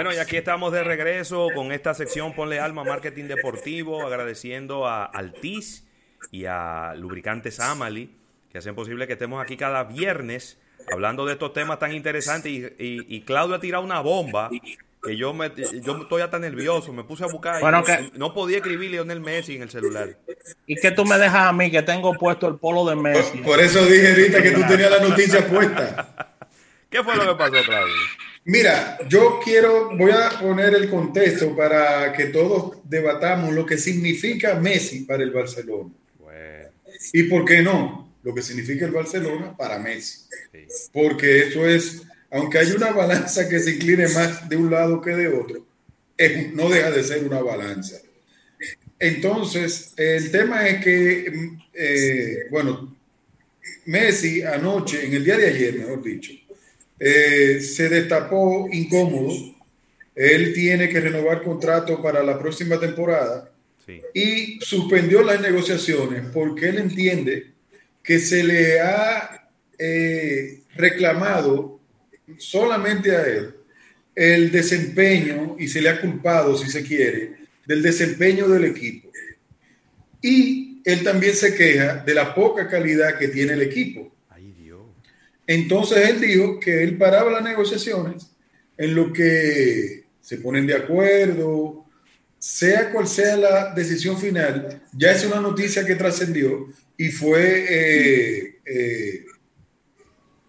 Bueno, y aquí estamos de regreso con esta sección Ponle Alma Marketing Deportivo, agradeciendo a Altiz y a Lubricantes Amali, que hacen posible que estemos aquí cada viernes hablando de estos temas tan interesantes. Y, y, Claudio ha tirado una bomba que yo me yo estoy hasta nervioso, me puse a buscar bueno, que, no podía escribir Lionel Messi en el celular. ¿Y que tú me dejas a mí que tengo puesto el polo de Messi? Por, eso dije ahorita que tú tenías la noticia puesta. ¿Qué fue lo que pasó, Claudio? Mira, yo quiero, voy a poner el contexto para que todos debatamos lo que significa Messi para el Barcelona. Y por qué no, lo que significa el Barcelona para Messi. Porque eso es, aunque hay una balanza que se incline más de un lado que de otro, no deja de ser una balanza. Entonces, el tema es que, eh, bueno, Messi anoche, en el día de ayer, mejor dicho, eh, se destapó incómodo. Él tiene que renovar contrato para la próxima temporada y suspendió las negociaciones porque él entiende que se le ha eh, reclamado solamente a él el desempeño y se le ha culpado, si se quiere, del desempeño del equipo. Y él también se queja de la poca calidad que tiene el equipo. Entonces él dijo que él paraba las negociaciones en lo que se ponen de acuerdo, sea cual sea la decisión final, ya es una noticia que trascendió y fue eh, eh,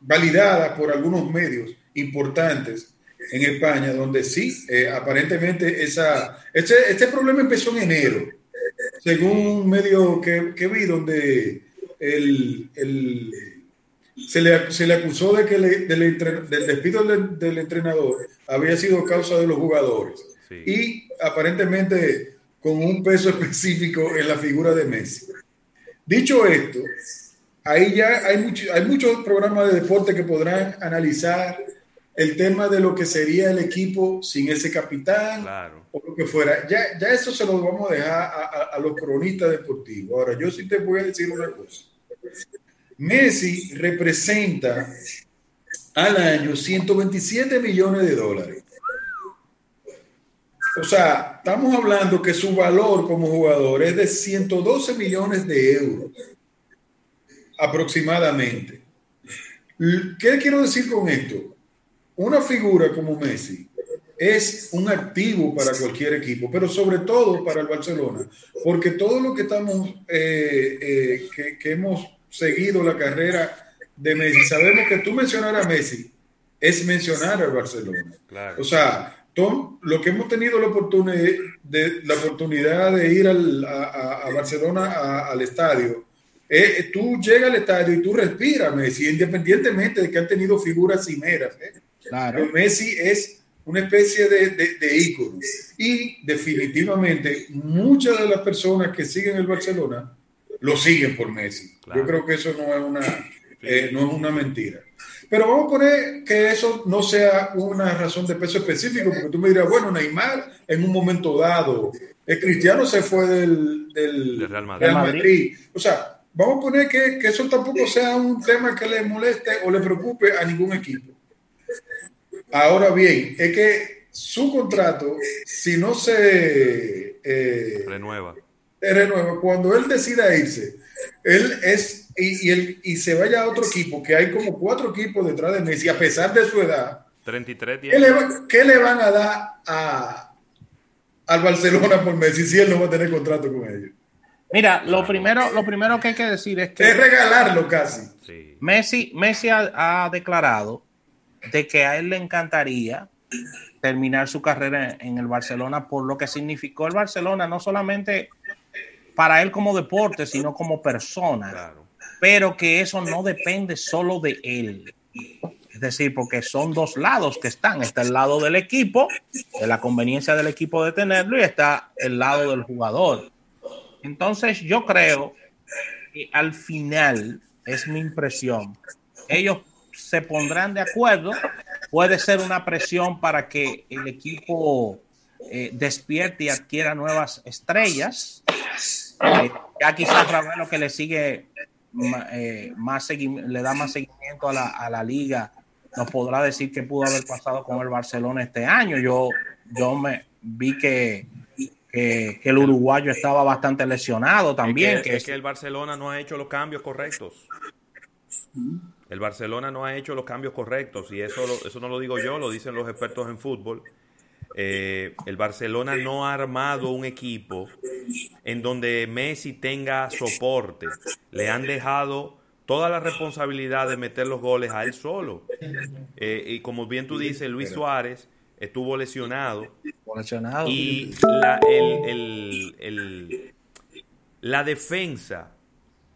validada por algunos medios importantes en España, donde sí, eh, aparentemente esa, este, este, problema empezó en enero, según un medio que, que vi, donde el, el se le, se le acusó de que del, del, despido del, entrenador había sido causa de los jugadores. Y aparentemente con un peso específico en la figura de Messi. Dicho esto, ahí ya hay, mucho, hay muchos programas de deporte que podrán analizar el tema de lo que sería el equipo sin ese capitán o lo que fuera. Ya, ya eso se lo vamos a dejar a, a los cronistas deportivos. Ahora, yo sí te voy a decir una cosa. Messi representa al año 127 millones de dólares. O sea, estamos hablando que su valor como jugador es de 112 millones de euros aproximadamente. ¿Qué quiero decir con esto? Una figura como Messi es un activo para cualquier equipo, pero sobre todo para el Barcelona, porque todo lo que estamos, eh, eh, que, hemos seguido la carrera de Messi. Sabemos que tú mencionar a Messi es mencionar al Barcelona. O sea, Tom, lo que hemos tenido la oportunidad de, la oportunidad de ir al, a, Barcelona al estadio, eh, tú llegas al estadio y tú respiras Messi, independientemente de que han tenido figuras cimeras. ¿eh? Claro. Messi es una especie de, de, ícono. Y definitivamente muchas de las personas que siguen el Barcelona lo siguen por Messi. Yo creo que eso no es una, eh, no es una mentira. Pero vamos a poner que eso no sea una razón de peso específico, porque tú me dirás, bueno, Neymar en un momento dado, el Cristiano se fue del, del Real, Madrid. O sea, vamos a poner que, que, eso tampoco sea un tema que le moleste o le preocupe a ningún equipo. Ahora bien, es que su contrato, si no se eh, renueva, renueva, cuando él decida irse, él es, y, y, y, se vaya a otro equipo, que hay como cuatro equipos detrás de Messi, a pesar de su edad. 33 ¿qué le, ¿Qué le van a dar a, al Barcelona por Messi si él no va a tener contrato con ellos? Mira, lo primero, lo primero que hay que decir es que. Es regalarlo casi. Messi, Messi ha, ha, declarado de que a él le encantaría terminar su carrera en el Barcelona por lo que significó el Barcelona, no solamente para él como deporte, sino como persona. Pero que eso no depende solo de él. Es decir, porque son dos lados que están. Está el lado del equipo, de la conveniencia del equipo de tenerlo, y está el lado del jugador. Entonces yo creo que al final, es mi impresión, ellos se pondrán de acuerdo. Puede ser una presión para que el equipo eh, despierte y adquiera nuevas estrellas eh, ya quizás lo que le sigue eh, más le da más seguimiento a la, a la liga nos podrá decir qué pudo haber pasado con el Barcelona este año. Yo, yo me vi que, que, el uruguayo estaba bastante lesionado también. Es que, que el Barcelona no ha hecho los cambios correctos. El Barcelona no ha hecho los cambios correctos y eso, eso no lo digo yo, lo dicen los expertos en fútbol. Eh, el Barcelona no ha armado un equipo en donde Messi tenga soporte. Le han dejado toda la responsabilidad de meter los goles a él solo. Eh, y como bien tú dices, Luis Suárez estuvo lesionado. Y la, la defensa,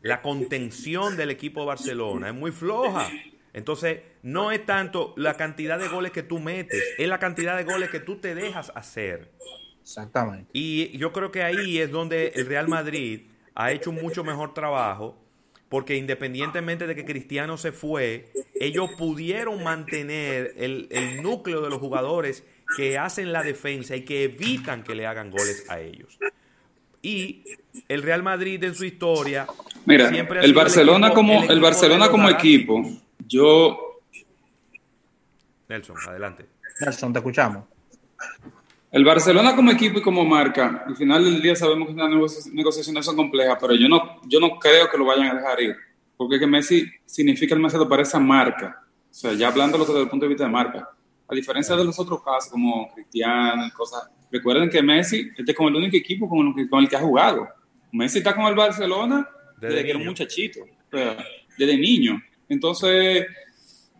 la contención del equipo de Barcelona es muy floja. Entonces, no es tanto la cantidad de goles que tú metes, es la cantidad de goles que tú te dejas hacer. Exactamente. Y yo creo que ahí es donde el Real Madrid ha hecho un mucho mejor trabajo, porque independientemente de que Cristiano se fue, ellos pudieron mantener el, el núcleo de los jugadores que hacen la defensa y que evitan que le hagan goles a ellos. Y el Real Madrid en su historia Mira, siempre el Barcelona como el, Barcelona como equipo yo. Nelson, adelante. Nelson, te escuchamos. El Barcelona como equipo y como marca, al final del día sabemos que las negociaciones son complejas, pero yo no, yo no creo que lo vayan a dejar ir, porque que Messi significa el Messi para esa marca. O sea, ya hablando desde el punto de vista de marca. A diferencia de los otros casos, como Cristiano y cosas, recuerden que Messi este es como el único equipo con el que, con el que ha jugado. Messi está con el Barcelona desde, que era un muchachito, desde niño. Entonces,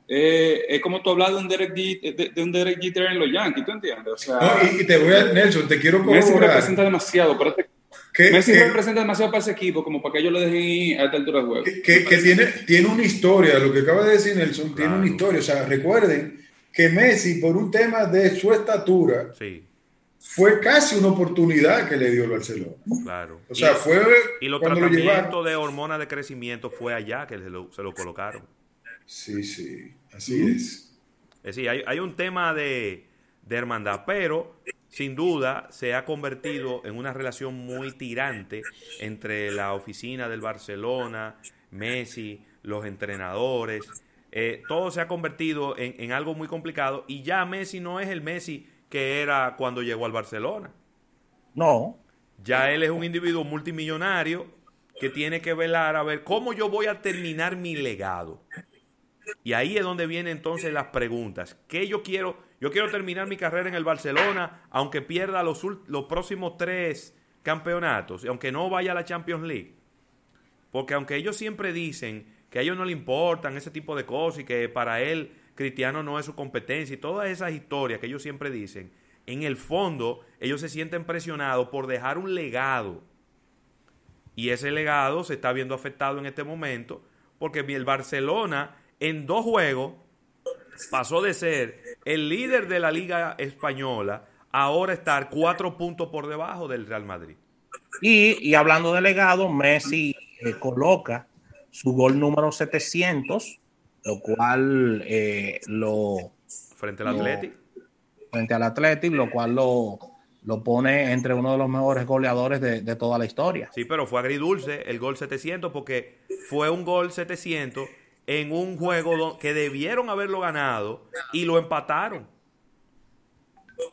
eh, es como tú hablas de un Derek, de, un Derek Jeter en los Yankees, ¿tú entiendes? O sea, y, te voy a, Nelson, te quiero corroborar. Messi representa demasiado, pero este, Messi representa demasiado para ese equipo, como para que ellos lo dejen a esta altura de juego. Que, que tiene, tiene una historia, lo que acaba de decir Nelson, tiene una historia. O sea, recuerden que Messi, por un tema de su estatura, sí fue casi una oportunidad que le dio el Barcelona. Claro. O sea, fue. Y los tratamientos de hormonas de crecimiento fue allá que se lo, colocaron. Sí, sí, así es. Es decir, hay, hay un tema de, de, hermandad, pero sin duda se ha convertido en una relación muy tirante entre la oficina del Barcelona, Messi, los entrenadores. Eh, todo se ha convertido en, en algo muy complicado y ya Messi no es el Messi que era cuando llegó al Barcelona. No. Ya él es un individuo multimillonario que tiene que velar a ver cómo yo voy a terminar mi legado. Y ahí es donde vienen entonces las preguntas. ¿Qué yo quiero? Yo quiero terminar mi carrera en el Barcelona, aunque pierda los, los próximos tres campeonatos, y aunque no vaya a la Champions League. Porque aunque ellos siempre dicen que a ellos no le importan ese tipo de cosas y que para él Cristiano no es su competencia y todas esas historias que ellos siempre dicen, en el fondo ellos se sienten presionados por dejar un legado. Y ese legado se está viendo afectado en este momento porque el Barcelona en dos juegos pasó de ser el líder de la liga española a ahora estar cuatro puntos por debajo del Real Madrid. Y, hablando de legado, Messi eh, coloca su gol número 700 lo cual eh, lo... Frente al Atlético. Frente al Atlético, lo cual lo, lo pone entre uno de los mejores goleadores de, toda la historia. Sí, pero fue agridulce el gol 700 porque fue un gol 700 en un juego que debieron haberlo ganado y lo empataron.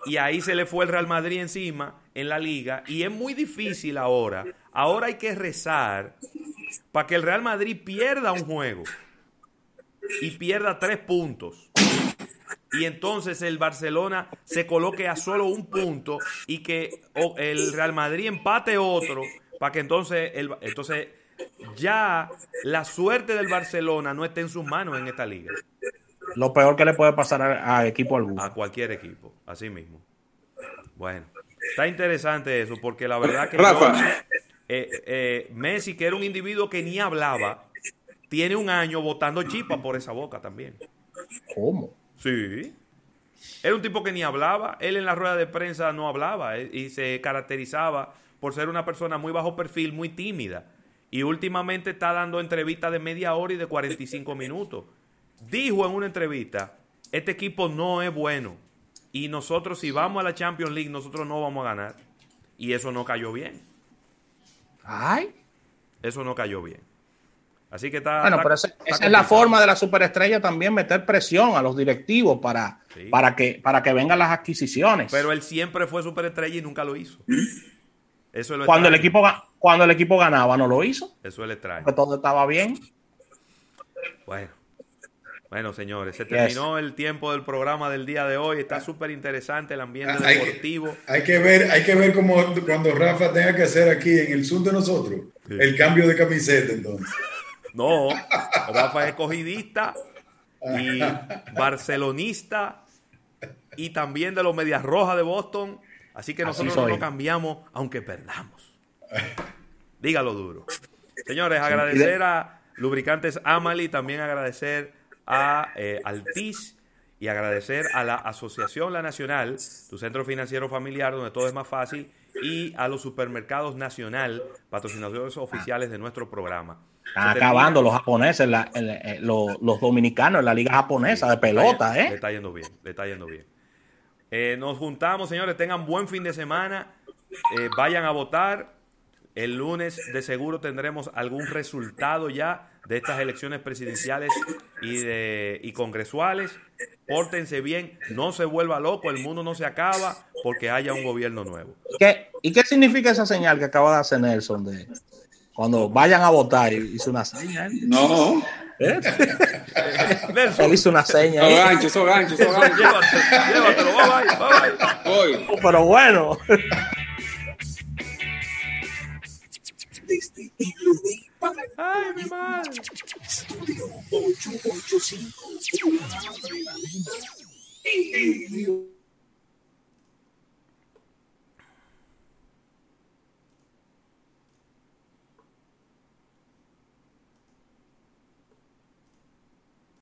Y ahí se le fue el Real Madrid encima en la liga y es muy difícil ahora. Ahora hay que rezar para que el Real Madrid pierda un juego y pierda tres puntos. Y entonces el Barcelona se coloque a solo un punto y que el Real Madrid empate otro para que entonces, el, entonces ya la suerte del Barcelona no esté en sus manos en esta liga. Lo peor que le puede pasar a, equipo alguno. A cualquier equipo, así mismo. Bueno, está interesante eso porque la verdad que eh, eh, Messi, que era un individuo que ni hablaba, tiene un año botando chipa por esa boca también. ¿Cómo? Sí. Era un tipo que ni hablaba. Él en la rueda de prensa no hablaba eh, y se caracterizaba por ser una persona muy bajo perfil, muy tímida. Y últimamente está dando entrevistas de media hora y de 45 minutos. Dijo en una entrevista, este equipo no es bueno. Y nosotros si vamos a la Champions League, nosotros no vamos a ganar. Y eso no cayó bien. Ay. Eso no cayó bien. Así que está. Bueno, pero esa, es la forma de la superestrella también meter presión a los directivos para, para, que, para que vengan las adquisiciones. Pero él siempre fue superestrella y nunca lo hizo. Eso es lo cuando el equipo cuando el equipo ganaba no lo hizo. Eso es el extraño. Porque todo estaba bien. Bueno. Bueno, señores, se terminó el tiempo del programa del día de hoy. Está súper interesante el ambiente ah, deportivo. hay que ver, hay que ver cómo cuando Rafa tenga que hacer aquí en el Zoom de nosotros el cambio de camiseta entonces. No, Rafa es escogidista y barcelonista y también de los Medias Rojas de Boston. Así que nosotros no lo cambiamos aunque perdamos. Dígalo duro. Señores, agradecer a Lubricantes Amali, también agradecer a eh, Altis y agradecer a la Asociación La Nacional, tu centro financiero familiar donde todo es más fácil, y a los supermercados Nacional, patrocinadores oficiales de nuestro programa. Están acabando los japoneses, eh, los, dominicanos en la liga japonesa de pelota, ¿eh? Le está yendo bien, le está yendo bien. Eh, nos juntamos, señores, tengan buen fin de semana, eh, vayan a votar. El lunes de seguro tendremos algún resultado ya de estas elecciones presidenciales y, de, y congresuales. Pórtense bien, no se vuelva loco, el mundo no se acaba porque haya un gobierno nuevo. ¿Qué, ¿Y qué significa esa señal que acaba de hacer Nelson de, cuando vayan a votar, hizo una seña. ¿eh? No. ¿Eh? Él hizo una seña. Eso gancho, eso gancho, eso gancho. Llévatelo, bye bye, bye. Pero bueno. Ay, mi madre. Estudio 885.